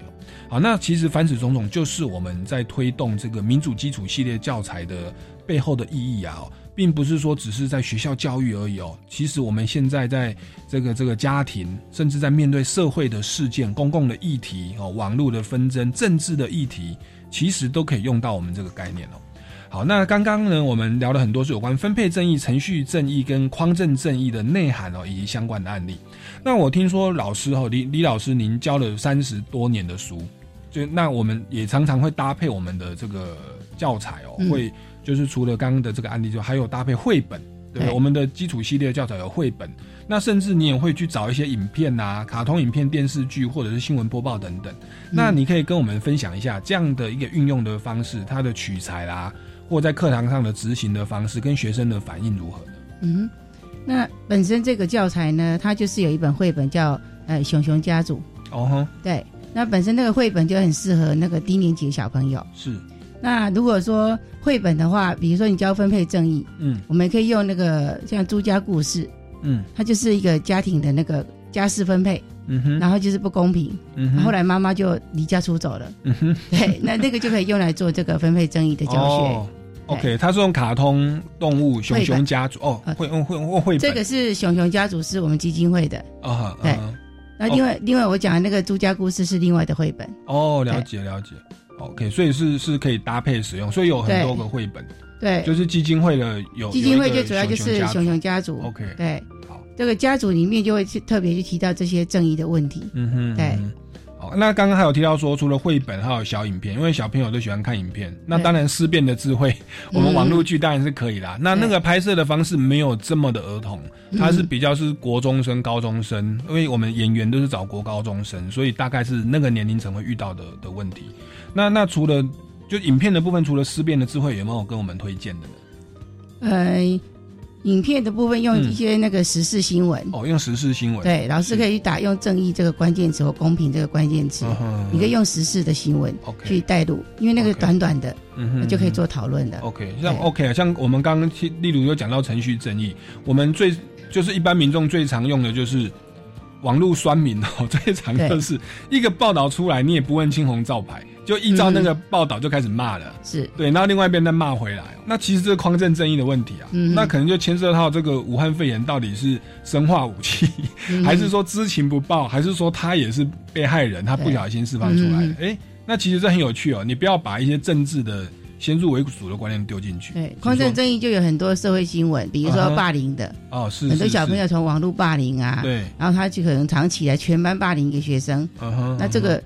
好，那其实凡此种种，就是我们在推动这个民主基础系列教材的背后的意义啊。并不是说只是在学校教育而已哦，其实我们现在在这个这个家庭，甚至在面对社会的事件、公共的议题哦、网络的纷争、政治的议题，其实都可以用到我们这个概念哦。好，那刚刚呢，我们聊了很多是有关分配正义、程序正义跟匡正正义的内涵哦，以及相关的案例。那我听说老师哦，李李老师，您教了三十多年的书，就那我们也常常会搭配我们的这个教材哦，会。就是除了刚刚的这个案例之外，还有搭配绘本，对？我们的基础系列教材有绘本，那甚至你也会去找一些影片啊、卡通影片、电视剧或者是新闻播报等等。那你可以跟我们分享一下这样的一个运用的方式，它的取材啦，或在课堂上的执行的方式，跟学生的反应如何呢？嗯，那本身这个教材呢，它就是有一本绘本叫呃《熊熊家族》哦吼，对，那本身那个绘本就很适合那个低年级的小朋友是。那如果说绘本的话，比如说你教分配正义，嗯，我们可以用那个像朱家故事，嗯，它就是一个家庭的那个家事分配，嗯哼，然后就是不公平，嗯哼。后来妈妈就离家出走了，嗯哼，对，那那个就可以用来做这个分配正义的教学。哦、OK，它是用卡通动物熊熊家族。哦，会用会用绘本，这个是熊熊家族是我们基金会的。哦，对，那另外另外我讲的那个朱家故事是另外的绘本。哦，了解了解。OK，所以是是可以搭配使用，所以有很多个绘本，对，就是基金会的有基金会最主要就是熊熊家族，OK，对，好，这个家族里面就会去特别去提到这些正义的问题，嗯哼，对，好，那刚刚还有提到说，除了绘本还有小影片，因为小朋友都喜欢看影片，那当然思辨的智慧，我们网络剧当然是可以啦，那那个拍摄的方式没有这么的儿童，它是比较是国中生、高中生，因为我们演员都是找国高中生，所以大概是那个年龄层会遇到的的问题。那那除了就影片的部分，除了思辨的智慧，有没有跟我们推荐的呢？呃，影片的部分用一些那个时事新闻、哦，用时事新闻，对，老师可以去打用正义这个关键词或公平这个关键词，嗯、你可以用时事的新闻去带入，因为那个短短的，嗯就可以做讨论的。OK，像 OK 啊，像我们刚刚例如有讲到程序正义，我们最就是一般民众最常用的就是。网络酸民哦，最常就是一个报道出来，你也不问青红皂白，就依照那个报道就开始骂了，是。对，然后另外一边再骂回来，那其实这是匡正正义的问题啊，嗯、那可能就牵涉到这个武汉肺炎到底是生化武器，嗯、还是说知情不报，还是说他也是被害人，他不小心释放出来的？哎、嗯，那其实这很有趣哦，你不要把一些政治的。先入为主的观念丢进去，对，匡正正义就有很多社会新闻，比如说霸凌的，哦，是很多小朋友从网络霸凌啊，对，然后他就可能长期来全班霸凌一个学生，嗯哼，那这个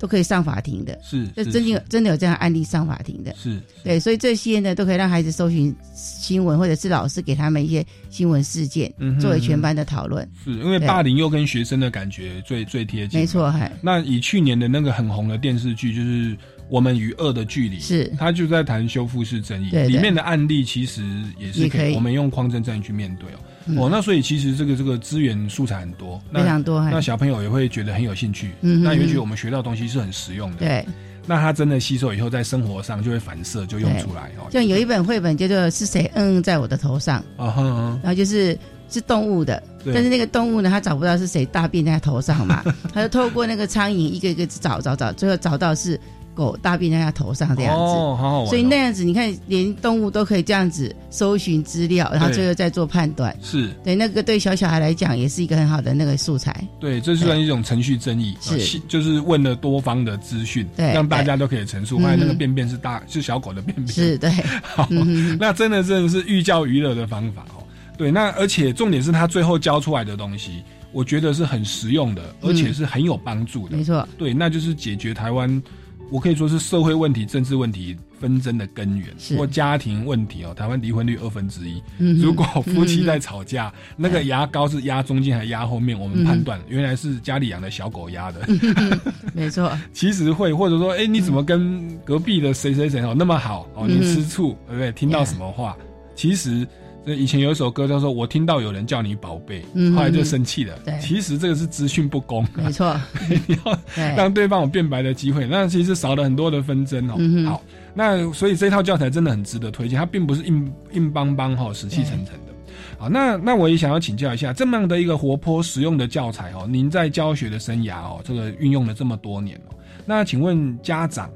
都可以上法庭的，是，就真的有真的有这样案例上法庭的，是，对，所以这些呢都可以让孩子搜寻新闻，或者是老师给他们一些新闻事件，嗯哼作为全班的讨论。是因为霸凌又跟学生的感觉最最贴近，没错，嗨，那以去年的那个很红的电视剧，就是《我们与恶的距离》，是。他就在谈修复式正义，对对。里面的案例其实也是可以可以，我们用匡正正义去面对哦。嗯哦，那所以其实这个这个资源素材很多，非常多嗨那小朋友也会觉得很有兴趣，嗯那也许我们学到的东西是很实用的。对，那他真的吸收以后，在生活上就会反射，就用出来哦。像有一本绘本叫做《是谁嗯嗯在我的头上》，啊哼哼，然后就是是动物的，对但是那个动物呢，它找不到是谁大便在它头上嘛，它就透过那个苍蝇一个一个找找找，最后找到是狗大便在它头上这样子。哦，好好玩哦。所以那样子，你看，连动物都可以这样子搜寻资料，然后最后再做判断。是对，那个对小小孩来讲，也是一个很好的那个素材。对，这算一种程序正义，是呃就是问了多方的资讯，对让大家都可以陈述。对发现那个便便是大是小狗的便便，是对，好，嗯那真的真的是寓教于乐的方法哦。对，那而且重点是他最后教出来的东西，我觉得是很实用的，而且是很有帮助的。嗯没错，对，那就是解决台湾，我可以说是社会问题、政治问题纷争的根源，或家庭问题哦。台湾离婚率二分之一，如果夫妻在吵架，那个牙膏是压中间还压后面，我们判断原来是家里养的小狗压的。没错，其实会，或者说，哎、你怎么跟隔壁的谁谁谁哦那么好哦？你嗯吃醋，对不对？听到什么话？其实，这以前有一首歌叫做《我听到有人叫你宝贝》，嗯后来就生气了。对其实这个是资讯不公，没错，你要对让对方有辩白的机会，那其实少了很多的纷争哦。嗯好，那所以这套教材真的很值得推荐，它并不是硬硬邦邦哈、死气沉沉的。好，那那我也想要请教一下，这么样的一个活泼实用的教材哦，您在教学的生涯哦，这个运用了这么多年哦，那请问家长、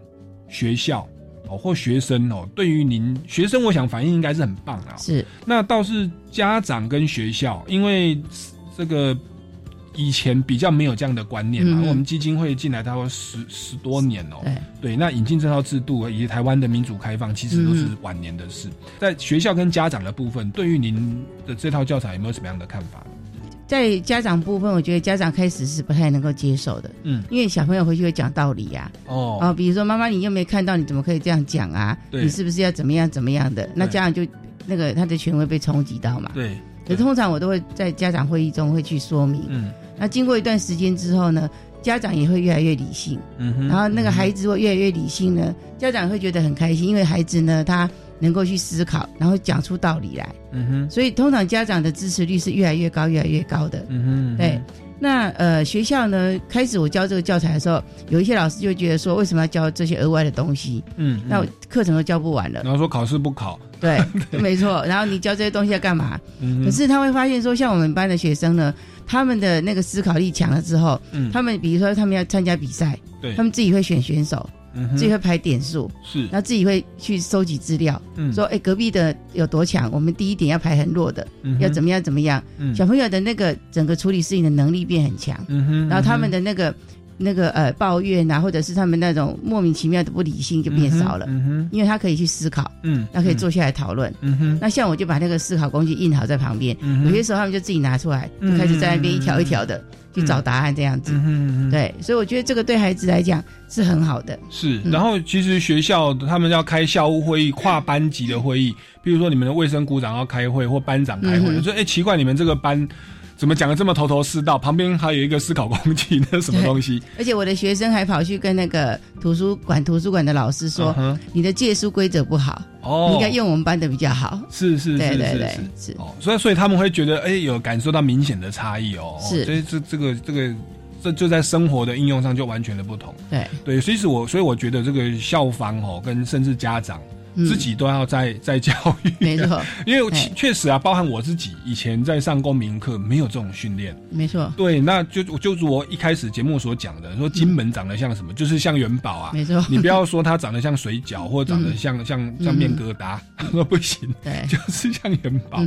学校哦或学生哦，对于您学生，我想反应应该是很棒啊。是那倒是家长跟学校，因为这个以前比较没有这样的观念嘛，嗯我们基金会进来大概十十多年哦、对对，那引进这套制度以及台湾的民主开放，其实都是嗯晚年的事。在学校跟家长的部分，对于您的这套教材有没有什么样的看法？在家长部分，我觉得家长开始是不太能够接受的，嗯，因为小朋友回去会讲道理呀、哦。啊，比如说妈妈你又没看到，你怎么可以这样讲啊？对。你是不是要怎么样怎么样的？那家长就那个他的权威被冲击到嘛。对，可通常我都会在家长会议中会去说明。嗯。那经过一段时间之后呢，家长也会越来越理性，嗯哼。然后那个孩子会越来越理性呢，家长会觉得很开心，因为孩子呢他能够去思考，然后讲出道理来。嗯哼所以通常家长的支持率是越来越高，越来越高的。嗯哼，对，那呃学校呢，开始我教这个教材的时候，有一些老师就会觉得说，为什么要教这些额外的东西？嗯，那我课程都教不完了。然后说考试不考，对，没错。然后你教这些东西要干嘛？嗯可是他会发现说，像我们班的学生呢，他们的那个思考力强了之后，嗯他们比如说他们要参加比赛，对他们自己会选选手，嗯自己会排点数，是然后自己会去收集资料，嗯说哎隔壁的有多强，我们第一点要排很弱的，嗯要怎么样怎么样。嗯小朋友的那个整个处理事情的能力变很强，嗯哼然后他们的那个那个呃抱怨啊，或者是他们那种莫名其妙的不理性就变少了，嗯哼因为他可以去思考，嗯那可以坐下来讨论。嗯哼。那像我就把那个思考工具印好在旁边，嗯有些时候他们就自己拿出来，就开始在那边一条一条的去找答案这样子。嗯哼嗯哼。对，所以我觉得这个对孩子来讲是很好的。是，嗯。然后其实学校他们要开校务会议、跨班级的会议，比如说你们的卫生股长要开会或班长开会，嗯哼。说哎、奇怪，你们这个班怎么讲的这么头头是道？旁边还有一个思考工具，那是什么 东西？而且我的学生还跑去跟那个图书馆图书馆的老师说嗯哼：“你的借书规则不好，哦你应该用我们班的比较好。”是是是是是是哦，所以所以他们会觉得哎、有感受到明显的差异哦，是哦所以这这个这个这就在生活的应用上就完全的不同。对对，其实我所以我觉得这个校方哦，跟甚至家长。嗯。自己都要在在教育，没错，因为确确实啊，包含我自己以前在上公民课没有这种训练，没错，对，那就就如我一开始节目所讲的，说金门长得像什么，就是像元宝啊，没错。你不要说它长得像水饺，或者长得像、像像面疙瘩，他说不行，对，就是像元宝。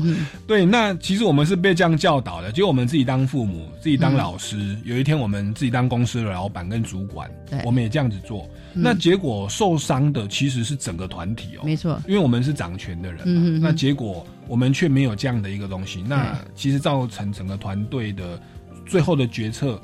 对，那其实我们是被这样教导的，就我们自己当父母，自己当老师，有一天我们自己当公司的老板跟主管，我们也这样子做，嗯那结果受伤的其实是整个团体哦，没错。因为我们是掌权的人那结果我们却没有这样的一个东西，那其实造成整个团队的最后的决策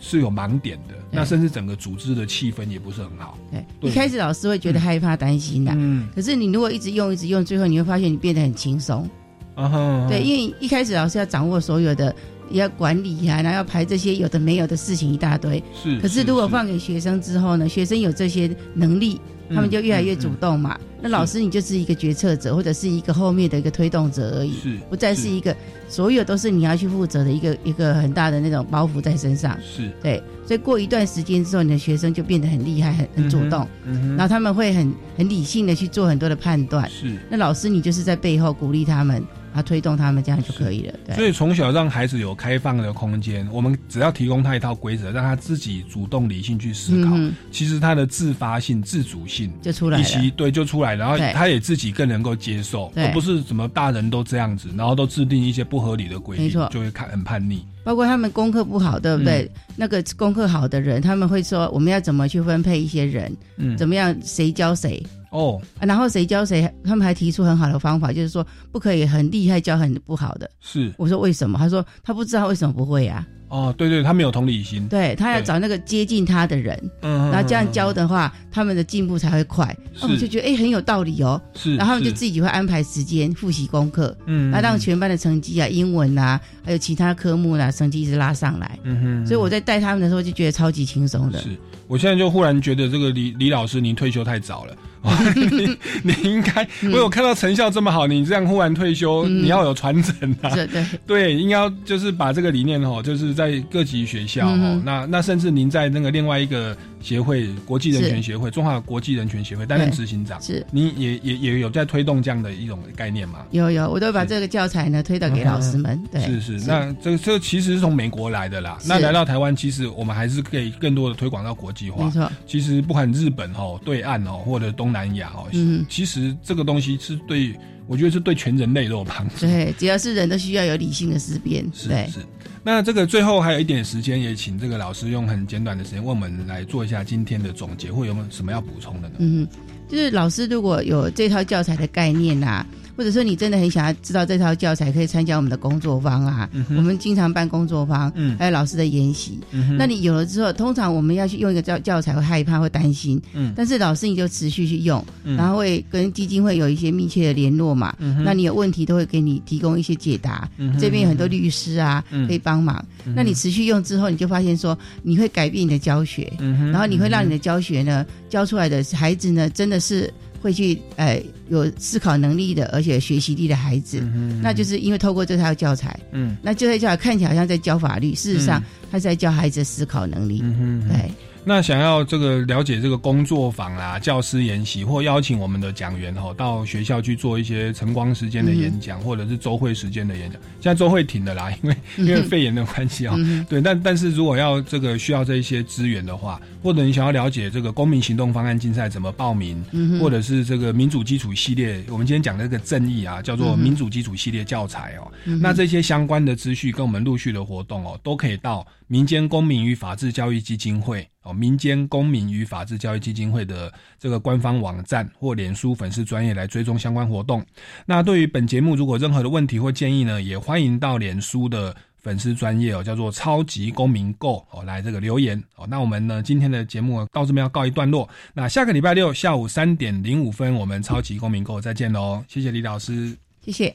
是有盲点的，那甚至整个组织的气氛也不是很好。对，一开始老师会觉得害怕、担心的，嗯，可是你如果一直用、一直用，最后你会发现你变得很轻松。啊哈，对，因为一开始老师要掌握所有的，也要管理呀、然后要排这些有的没有的事情一大堆。是，可是如果放给学生之后呢，学生有这些能力，他们就越来越主动嘛。那老师你就是一个决策者，或者是一个后面的一个推动者而已，是不再是一个所有都是你要去负责的一个一个很大的那种包袱在身上。是。对，所以过一段时间之后，你的学生就变得很厉害、很很主动，嗯哼。然后他们会很很理性的去做很多的判断。是，那老师你就是在背后鼓励他们，啊推动他们，这样就可以了。对，所以从小让孩子有开放的空间，我们只要提供他一套规则，让他自己主动理性去思考，嗯其实他的自发性、自主性就出来了。以及对就出来，然后他也自己更能够接受，对而不是什么大人都这样子，然后都制定一些不合理的规定，就会看很叛逆。包括他们功课不好，对不对？那个功课好的人，他们会说我们要怎么去分配一些人，嗯怎么样谁教谁。哦，啊然后谁教谁，他们还提出很好的方法，就是说不可以很厉害教很不好的。是我说为什么？他说他不知道为什么不会啊。哦，对对，他没有同理心，对他要找那个接近他的人，嗯然后这样教的话，他们的进步才会快。那我就觉得哎、很有道理哦。是然后他们就自己会安排时间复习功课，嗯那让全班的成绩啊、英文啊，还有其他科目啦、成绩一直拉上来。嗯哼所以我在带他们的时候就觉得超级轻松的。是。我现在就忽然觉得这个李李老师您退休太早了，你 你应该，我有看到成效这么好，你这样忽然退休，嗯你要有传承啊，对对对，应该就是把这个理念哦，就是在各级学校哦，那那甚至您在那个另外一个协会国际人权协会中华国际人权协会担任执行长，是您也也也有在推动这样的一种概念吗？有有，我都把这个教材呢推导给老师们。对，是是，那这个这个其实是从美国来的啦。那来到台湾，其实我们还是可以更多的推广到国际化。没错。其实不管日本哦、对岸哦，或者东南亚哦，嗯其实这个东西是对，我觉得是对全人类都有帮助。对，只要是人都需要有理性的思辨。对，是。那这个最后还有一点时间，也请这个老师用很简短的时间为我们来做一下今天的总结，或有没有什么要补充的呢？嗯，就是老师如果有这套教材的概念呐、或者说你真的很想要知道这套教材，可以参加我们的工作坊啊。嗯我们经常办工作坊，嗯还有老师的研习。嗯那你有了之后，通常我们要去用一个教教材会害怕会担心，嗯但是老师你就持续去用，嗯然后会跟基金会有一些密切的联络嘛。嗯那你有问题都会给你提供一些解答。这边有很多律师啊，嗯可以帮忙。嗯那你持续用之后，你就发现说你会改变你的教学，嗯然后你会让你的教学呢教出来的孩子呢真的是会去呃有思考能力的，而且学习力的孩子。那就是因为透过这套教材，嗯，那这套教材看起来好像在教法律，事实上嗯他是在教孩子思考能力。嗯哼对。那想要这个了解这个工作坊啊、教师研习，或邀请我们的讲员哦到学校去做一些晨光时间的演讲，或者是周会时间的演讲。现在周会停了啦，因为因为肺炎的关系哦。嗯。对，但但是如果要这个需要这一些资源的话，或者你想要了解这个公民行动方案竞赛怎么报名，嗯或者是这个民主基础系列，我们今天讲的这个正义啊，叫做民主基础系列教材哦。嗯那这些相关的资讯跟我们陆续的活动哦，都可以到民间公民与法治教育基金会哦，民间公民与法治教育基金会的这个官方网站或脸书粉丝专业来追踪相关活动。那对于本节目如果任何的问题或建议呢，也欢迎到脸书的粉丝专业哦，叫做超级公民购哦，来这个留言哦。那我们呢今天的节目到这边要告一段落。那下个礼拜六下午三点零五分，我们超级公民购再见喽！谢谢李老师，谢谢。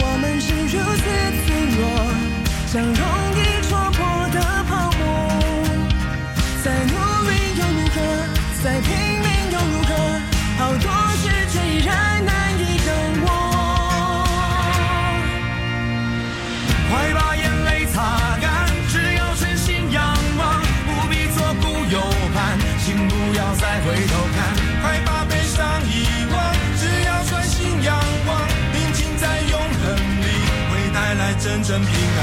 我们是如此脆弱，像容能，平安。